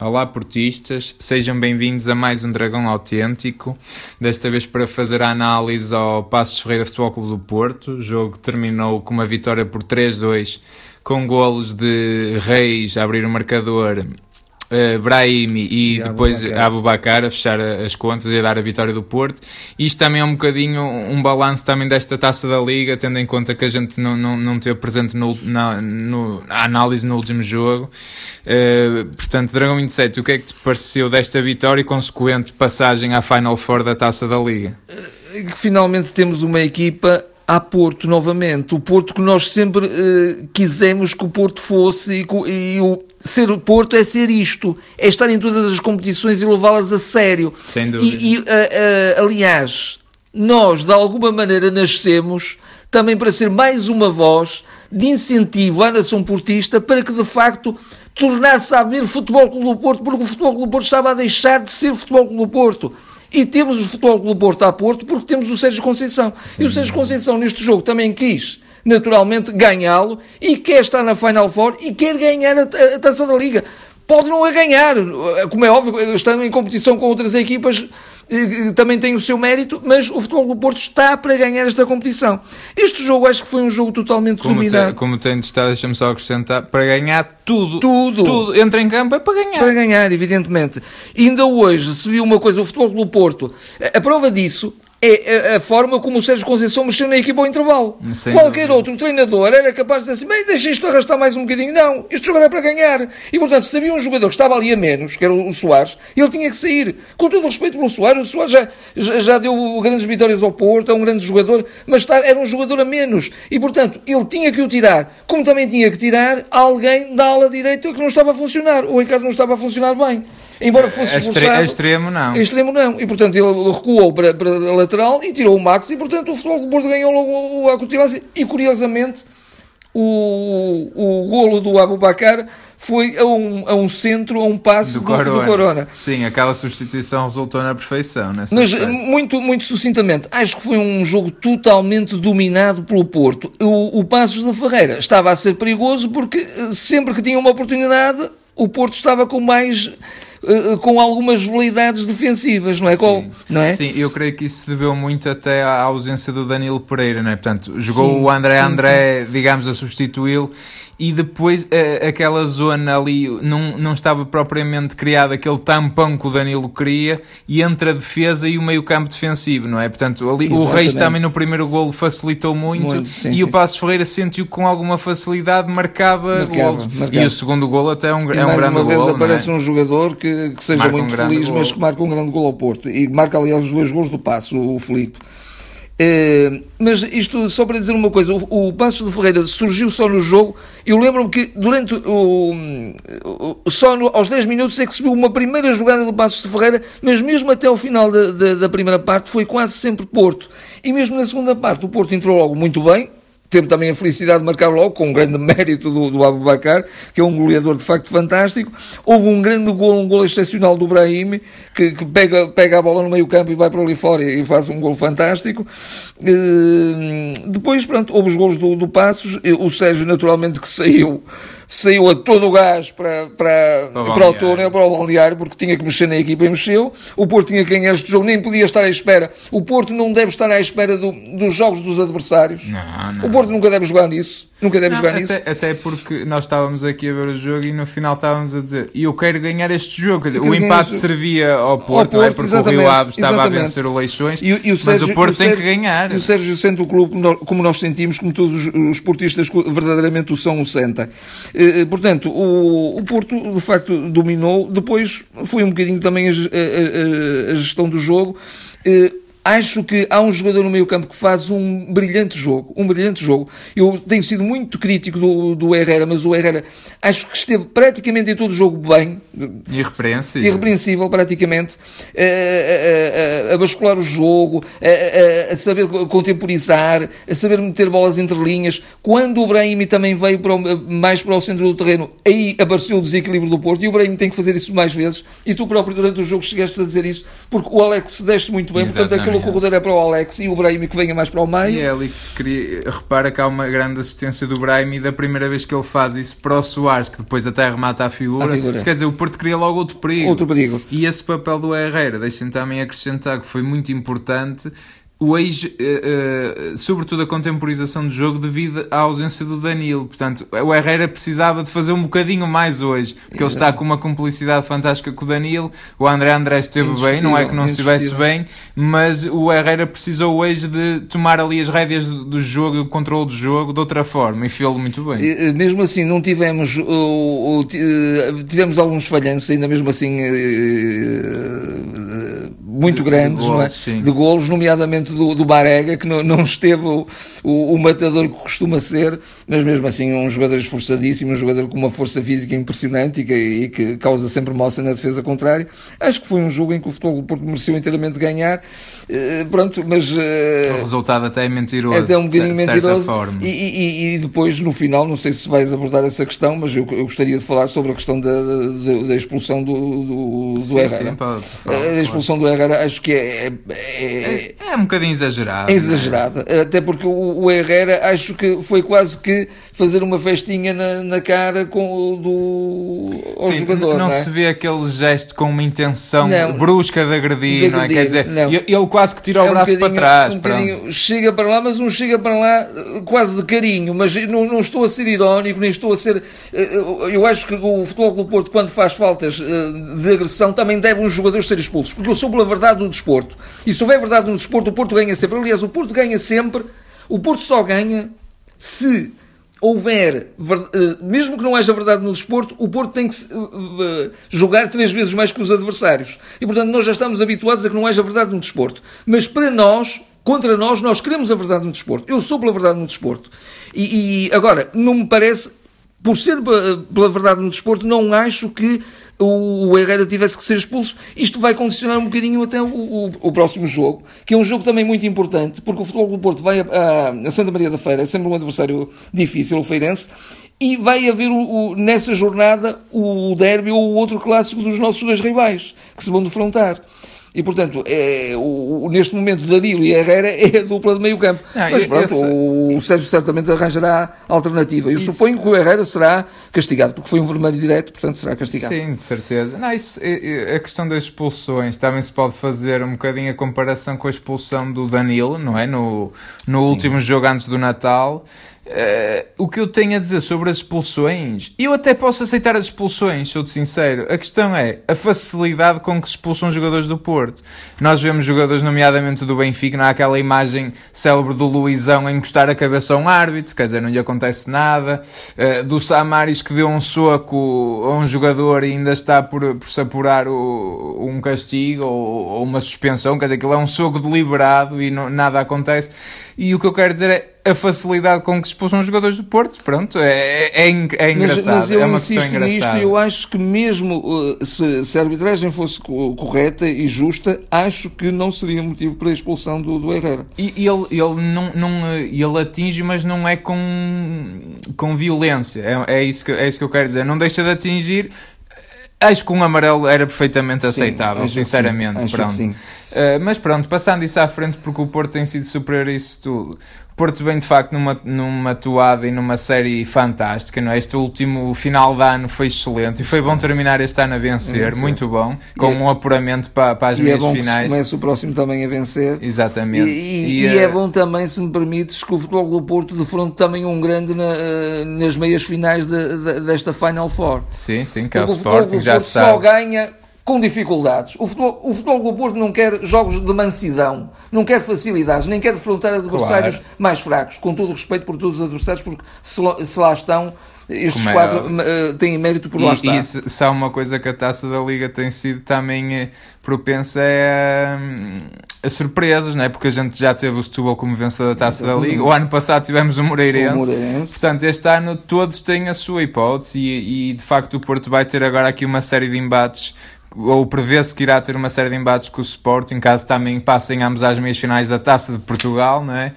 Olá portistas, sejam bem-vindos a mais um Dragão Autêntico, desta vez para fazer a análise ao Passos Ferreira Futebol Clube do Porto, o jogo terminou com uma vitória por 3-2, com golos de Reis a abrir o marcador uh, Brahimi e, e depois Abu Bakar a fechar as contas e a dar a vitória do Porto. Isto também é um bocadinho um balanço também desta taça da Liga, tendo em conta que a gente não, não, não teve presente no, na, no, na análise no último jogo. Uh, portanto, Dragão 27, o que é que te pareceu desta vitória e consequente passagem à Final Four da taça da Liga? Finalmente temos uma equipa a Porto novamente. O Porto que nós sempre uh, quisemos que o Porto fosse e, e, o ser o Porto é ser isto, é estar em todas as competições e levá-las a sério. Sem dúvida. E, e uh, uh, aliás, nós de alguma maneira nascemos também para ser mais uma voz de incentivo à nação portista para que de facto tornasse a haver Futebol Clube do Porto, porque o Futebol Clube do Porto estava a deixar de ser Futebol Clube do Porto. E temos o Futebol Clube do Porto a Porto porque temos o Sérgio Conceição. E o Sérgio Conceição neste jogo também quis, naturalmente, ganhá-lo e quer estar na Final Four e quer ganhar a, a, a Taça da Liga. Pode não a ganhar, como é óbvio, estando em competição com outras equipas, também tem o seu mérito, mas o Futebol do Porto está para ganhar esta competição. Este jogo acho que foi um jogo totalmente como dominado. Tem, como tem de estar, deixa-me só acrescentar, para ganhar tudo. Tudo. Tudo. Entra em campo é para ganhar. Para ganhar, evidentemente. E ainda hoje se viu uma coisa, o Futebol do Porto, a prova disso é a, a, forma como o Sérgio Conceição mexeu na equipa ao intervalo. Qualquer outro treinador era capaz de dizer assim, bem, deixa isto arrastar mais um bocadinho. Não, este jogo é para ganhar. E, portanto, se havia um jogador que estava ali a menos, que era o Soares, ele tinha que sair. Com todo o respeito pelo Soares, o Soares já, já, deu grandes vitórias ao Porto, é um grande jogador, mas era um jogador a menos. E, portanto, ele tinha que o tirar. Como também tinha que tirar alguém da ala direita que não estava a funcionar. O Ricardo não estava a funcionar bem embora fosse esforçado. extremo não. Extremo não. E portanto ele recuou para, para a lateral e tirou o Max e portanto o Futebol do Porto ganhou logo a cutilância. E curiosamente o, o golo do Abubacar foi a um, a um centro, a um passo do, do, corona. do corona. Sim, aquela substituição resultou na perfeição. Mas muito, muito sucintamente, acho que foi um jogo totalmente dominado pelo Porto. O, o Passos de Ferreira estava a ser perigoso porque eh, sempre que tinha uma oportunidade o Porto estava com mais uh, com algumas veleidades defensivas, não é? Sim. Com, não é? Sim, eu creio que isso se deveu muito até à ausência do Danilo Pereira, não é? Portanto, jogou sim, o André sim, André, digamos, a substituí-lo e depois uh, aquela zona ali não, não estava propriamente criada aquele tampão que o Danilo queria e entre a defesa e o meio campo defensivo, não é? Portanto, ali Exatamente. o Reis também no primeiro golo facilitou muito, muito sim, e sim, o Passos Ferreira sentiu com alguma facilidade marcava, marcava golos. Marcava. E o segundo golo até é um, é um grande uma vez golo, aparece é? um jogador que, que seja marca muito um feliz, mas que marca um grande golo ao Porto. E marca aliás os dois golos do Passo, o Felipe. Uh, mas isto só para dizer uma coisa, o, o Passos de Ferreira surgiu só no jogo. Eu lembro-me que durante o, o só no, aos 10 minutos é que se viu uma primeira jogada do Passos de Ferreira, mas mesmo até o final da, da, da primeira parte foi quase sempre Porto. E mesmo na segunda parte o Porto entrou logo muito bem, teve também a felicidade de marcar logo, com um grande mérito do, do Abubacar, que é um goleador de facto fantástico. Houve um grande gol, um gol excepcional do Brahim, que, que, pega, pega a bola no meio campo e vai para ali fora e faz um gol fantástico. Uh, depois, pronto, houve os golos do, do Passos, o Sérgio naturalmente que saiu saiu a todo o gás para, para, para, para o túnel, para o balneário, porque tinha que mexer na equipa e mexeu. O Porto tinha que ganhar este jogo, nem podia estar à espera. O Porto não deve estar à espera do, dos jogos dos adversários. Não, não. O Porto nunca deve jogar nisso. Nunca deve não, jogar até, nisso. Até porque nós estávamos aqui a ver o jogo e no final estávamos a dizer eu quero ganhar este jogo. Dizer, o empate servia ao Porto, ao Porto é? porque o Rio Ave estava exatamente. a vencer o Leixões, e, e o Sérgio, mas o Porto o Sérgio, tem que ganhar. E o Sérgio sente o clube como nós sentimos, como todos os esportistas verdadeiramente o são, o senta. Eh, eh, portanto, o, o Porto de facto dominou, depois foi um bocadinho também a, a, a gestão do jogo. Eh, Acho que há um jogador no meio campo que faz um brilhante jogo, um brilhante jogo. Eu tenho sido muito crítico do, do Herrera, mas o Herrera acho que esteve praticamente em todo o jogo bem. Irrepreensível. Irrepreensível, praticamente. A, a, a, a bascular o jogo, a, a, saber contemporizar, a saber meter bolas entre linhas. Quando o Brahim também veio para o, mais para o centro do terreno, aí apareceu o desequilíbrio do Porto e o Brahim tem que fazer isso mais vezes. E tu próprio durante o jogo chegaste a dizer isso, porque o Alex se deste muito bem, Exatamente. portanto aquele o corredor é para o Alex e o Brahim que venha mais para o meio. E é que se queria. Repara que há uma grande assistência do Brahim e da primeira vez que ele faz isso para o Soares, que depois até remata a figura. A figura. Quer dizer, o Porto cria logo outro perigo. Outro perigo. E esse papel do Herrera, deixem também acrescentar que foi muito importante ex, uh, uh, sobretudo a contemporização do jogo devido à ausência do Danilo. Portanto, o Herrera precisava de fazer um bocadinho mais hoje, porque ele está com uma cumplicidade fantástica com o Danilo. O André André esteve bem, não é que não estivesse bem, mas o Herrera precisou hoje de tomar ali as rédeas do, do jogo e o controle do jogo de outra forma e fez-lo muito bem. E, mesmo assim, não tivemos, uh, tivemos alguns falhanços, ainda mesmo assim muito grandes, de golos, é? de golos nomeadamente do, do Barega, que não, não esteve o, o, o, matador que costuma ser, mas mesmo assim um jogador esforçadíssimo, um jogador com uma força física impressionante e que, e que causa sempre moça na defesa contrária. Acho que foi um jogo em que o futebol do Porto mereceu inteiramente ganhar, uh, pronto, mas... Uh, o resultado até é mentiroso. Até um bocadinho mentiroso. E, e, e, depois, no final, não sei se vais abordar essa questão, mas eu, eu gostaria de falar sobre a questão da, da, da expulsão do, do, do sim, Herrera. Sim, pode, pode, a expulsão do Herrera acho que é. É, é, é um bocadinho exagerado. É exagerada. Né? Até porque o, o, Herrera acho que foi quase que fazer uma festinha na, na cara com, do, ao Sim, jogador. Não, não é? se vê aquele gesto com uma intenção não, brusca de agredir, de agredir, não é? Quer dizer, não. ele quase que tira o é um braço para trás. Um chega para lá, mas um chega para lá quase de carinho, mas não, não estou a ser irónico, nem estou a ser. Eh, eu acho que o Futebol do Porto, quando faz faltas eh, de agressão, também deve os jogadores ser expulsos, porque eu sou pela verdade do desporto. E se houver verdade no desporto, o Porto ganha sempre. Aliás, o Porto ganha sempre. O Porto só ganha se houver, eh, mesmo que não haja verdade no desporto, o Porto tem que eh, eh, jogar três vezes mais que os adversários. E portanto nós já estamos habituados a que não haja verdade no desporto. Mas para nós, contra nós, nós queremos a verdade no desporto. Eu sou pela verdade no desporto. E, e agora, não me parece, por ser pela verdade no desporto, não acho que o Herrera tivesse que ser expulso. Isto vai condicionar um bocadinho até o, o, o, próximo jogo, que é um jogo também muito importante, porque o Futebol do Porto vai a, a, Santa Maria da Feira, é sempre um adversário difícil, o Feirense, e vai haver o, nessa jornada o derby ou o outro clássico dos nossos dois rivais, que se vão defrontar. E, portanto, é, o, neste momento, Danilo e Herrera é a dupla de meio campo. Não, Mas pronto, esse... o, Sérgio certamente arranjará alternativa. Eu isso... suponho que o Herrera será castigado, porque foi um vermelho direto, portanto será castigado. Sim, de certeza. Não, isso, a questão das expulsões, também se pode fazer um bocadinho a comparação com a expulsão do Danilo, não é? No, no último jogo antes do Natal. Uh, o que eu tenho a dizer sobre as expulsões, eu até posso aceitar as expulsões, sou-te sincero. A questão é a facilidade com que se expulsam jogadores do Porto. Nós vemos jogadores, nomeadamente do Benfica, não há aquela imagem célebre do Luizão a encostar a cabeça a um árbitro, quer dizer, não lhe acontece nada. Uh, do Samaris que deu um soco a um jogador e ainda está por, por se apurar o, um castigo ou, ou, uma suspensão, quer dizer, aquilo é um soco deliberado e não, nada acontece. E o que eu quero dizer é a facilidade com que se expulsam os jogadores do Porto, pronto, é, é, é engraçado, mas, mas eu é uma questão engraçada. Nisto, eu acho que mesmo uh, se, se, a arbitragem fosse correta e justa, acho que não seria motivo para a expulsão do, do Herrera. E, e ele, ele, não, não, ele atinge, mas não é com, com violência, é, é, isso que, é isso que eu quero dizer, não deixa de atingir, Acho que um amarelo era perfeitamente aceitável, sim, sinceramente. Sim, pronto. Uh, mas pronto, passando isso à frente, porque o Porto tem sido superior a isso tudo. Porto vem de facto numa, numa toada e numa série fantástica, não é? Este último final de ano foi excelente e foi bom terminar este ano a vencer, muito bom, com e, um apuramento para, para as e meias é bom finais. Que comece o próximo também a vencer. Exatamente. E, e, e é, é bom também, se me permites, que o Futebol do Porto defronte também um grande na, eh, nas meias finais de, de, desta Final Four. Sim, sim, que é o, o Sporting, já se sabe. só ganha com dificuldades. O futebol, o futebol do Porto não quer jogos de mansidão, não quer facilidades, nem quer defrontar adversários claro. mais fracos, com todo o respeito por todos os adversários, porque se, se lá estão, estes Como é quatro é, têm mérito por lá e, estar. E se, se, há uma coisa que a taça da Liga tem sido também eh, propensa é a, a, surpresas, não é? Porque a gente já teve o Setúbal como vencedor da taça da Liga, o ano passado tivemos o Moreirense. o Moreirense. Portanto, este ano todos têm a sua hipótese e, e de facto o Porto vai ter agora aqui uma série de embates ou prevê-se que irá ter uma série de embates com o Sporting, caso também passem ambos às meias finais da Taça de Portugal, não é?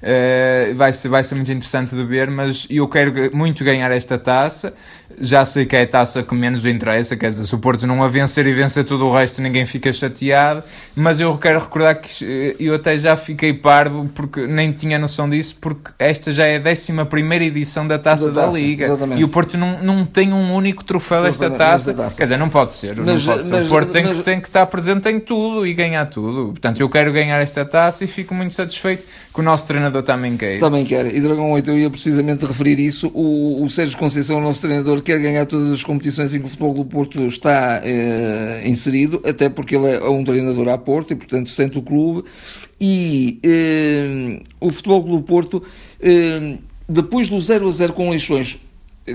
Uh, vai, ser, vai ser muito interessante de ver, mas eu quero muito ganhar esta taça. Já sei que é a taça que menos interessa, quer dizer, se o Porto não a vencer e vencer tudo o resto, ninguém fica chateado. Mas eu quero recordar que eh, eu até já fiquei parvo porque nem tinha noção disso, porque esta já é a 11 edição da taça da, da taça, Liga exatamente. e o Porto não, não tem um único troféu desta taça. taça. Quer dizer, não pode ser. Mas, não pode ser. Mas, o Porto tem, mas, que, tem que estar presente em tudo e ganhar tudo. Portanto, eu quero ganhar esta taça e fico muito satisfeito que o nosso treinador também quer. Também quer. E Dragão 8, eu ia precisamente referir isso. O, o Sérgio Conceição, o nosso treinador, quer ganhar todas as competições em que o futebol do Porto está eh, inserido, até porque ele é um treinador à Porto e, portanto, sente o clube. E eh, o futebol do Porto, eh, depois do 0 a 0 com Leixões,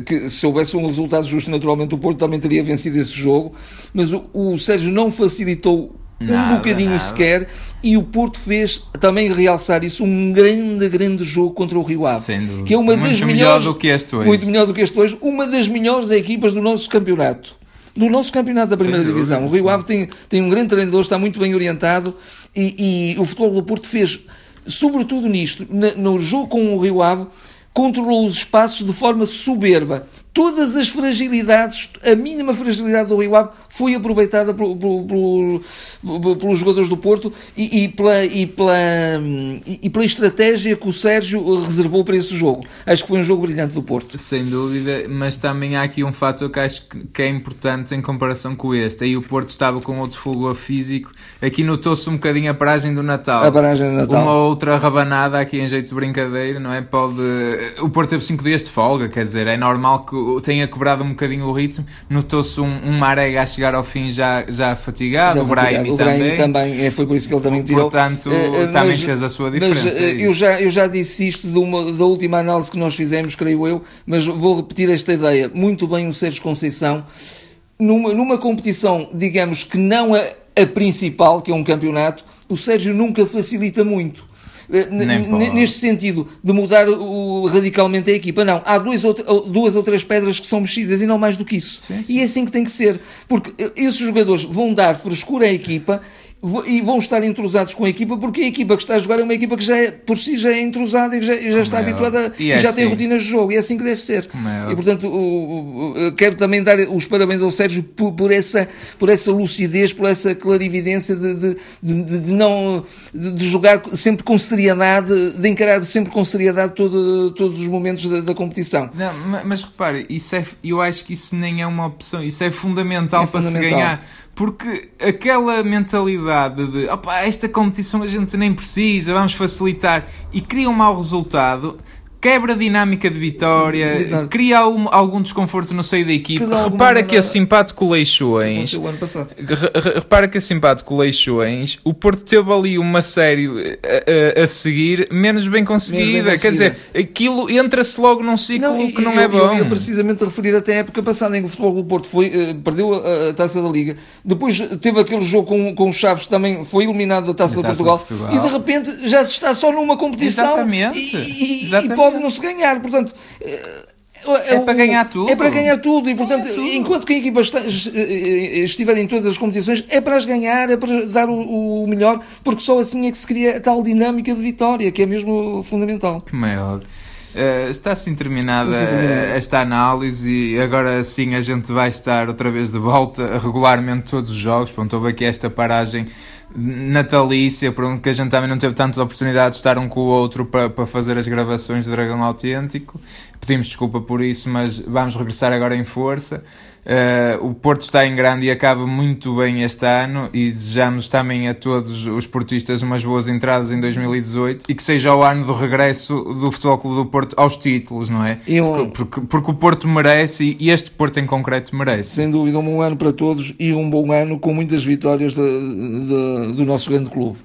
que se houvesse um resultado justo, naturalmente o Porto também teria vencido esse jogo, mas o, o Sérgio não facilitou nada, um bocadinho nada. sequer e o Porto fez também realçar isso um grande, grande jogo contra o Rio Ave, que é uma muito das melhores, melhor do que este hoje. muito melhor do que este hoje, uma das melhores equipas do nosso campeonato. Do nosso campeonato da primeira Sem divisão. Dúvida, o Rio Ave tem, tem um grande treinador, está muito bem orientado e, e o futebol do Porto fez, sobretudo nisto, no jogo com o Rio Ave, controlou os espaços de forma soberba. Todas as fragilidades, a mínima fragilidade do Rio Ave foi aproveitada por, por, por, pelos jogadores do Porto e, e, pela, e, pela, e, pela estratégia que o Sérgio reservou para esse jogo. Acho que foi um jogo brilhante do Porto. Sem dúvida, mas também há aqui um fator que acho que é importante em comparação com este. Aí o Porto estava com outro fogo físico. Aqui notou-se um bocadinho a paragem do Natal. A paragem do Natal. Uma outra rabanada aqui em jeito de brincadeira, não é? Pode... O Porto teve 5 dias de folga, quer dizer, é normal que tenha quebrado um bocadinho o ritmo. Notou-se um, um Marega a chegar ao fim já, já fatigado, já o Brahim o também. também. É, foi por isso que ele também tirou. Portanto, uh, também mas, fez a sua diferença. Mas, uh, eu, já, eu já disse isto uma, da última análise que nós fizemos, creio eu, mas vou repetir esta ideia. Muito bem o Sérgio Conceição. Numa, numa competição, digamos que não a, a principal, que é um campeonato, o Sérgio nunca facilita muito eh, neste sentido de mudar o, radicalmente a equipa. Não, há duas ou, duas ou três pedras que são mexidas e não mais do que isso. Sim, sim. E é assim que tem que ser, porque eh, esses jogadores vão dar frescura à equipa e vão estar entrosados com a equipa, porque a equipa que está a jogar é uma equipa que já é, por si já é entrosada e já, já está é habituada e, e é já assim. tem rotinas de jogo, e é assim que deve ser. É e portanto, o, o, quero também dar os parabéns ao Sérgio por, por, essa, por essa lucidez, por essa clarividência de, de, de, de não de, jogar sempre com seriedade, de encarar sempre com seriedade todo, todos os momentos da, da competição. Não, mas, repare, isso é, eu acho que isso nem é uma opção, isso é fundamental, é para fundamental. se ganhar porque aquela mentalidade de opa, esta competição a gente nem precisa, vamos facilitar. E cria um mau resultado, quebra a dinâmica de vitória, cria algum, algum, desconforto no seio da equipe. Repara que esse empate com o Leixões. Repara que esse empate com o Leixões, o Porto teve ali uma série a, a, a seguir menos bem conseguida. Bem Quer dizer, aquilo entra-se logo num ciclo não, que não eu, é bom. Eu, eu precisamente referir até a época passada em que o futebol do Porto foi, uh, perdeu a, a, taça da Liga, depois teve aquele jogo com, com o Chaves também foi eliminado da taça, da taça de, Portugal, de, Portugal, e de repente já se está só numa competição Exatamente. E, e, Exatamente. e pode não se ganhar. Portanto, é, é, para ganhar tudo. É para ganhar tudo. E, portanto, tudo. enquanto que a equipa está, estiver em todas as competições, é para as ganhar, é para dar o, o, melhor, porque só assim é que se cria a tal dinâmica de vitória, que é mesmo fundamental. Que maior. Uh, está assim terminada esta análise e agora sim a gente vai estar outra vez de volta regularmente todos os jogos. Pronto, houve aqui esta paragem natalícia, por que a gente também não teve tantas oportunidades de estar um com o outro para, para fazer as gravações do Dragão Autêntico. Pedimos desculpa por isso, mas vamos regressar agora em força. Uh, o Porto está em grande e acaba muito bem este ano e desejamos também a todos os portistas umas boas entradas em 2018 e que seja o ano do regresso do Futebol Clube do Porto aos títulos, não é? Um... Porque, porque, porque, o Porto merece e este Porto em concreto merece. Sem dúvida, um bom ano para todos e um bom ano com muitas vitórias de, de, do nosso grande clube.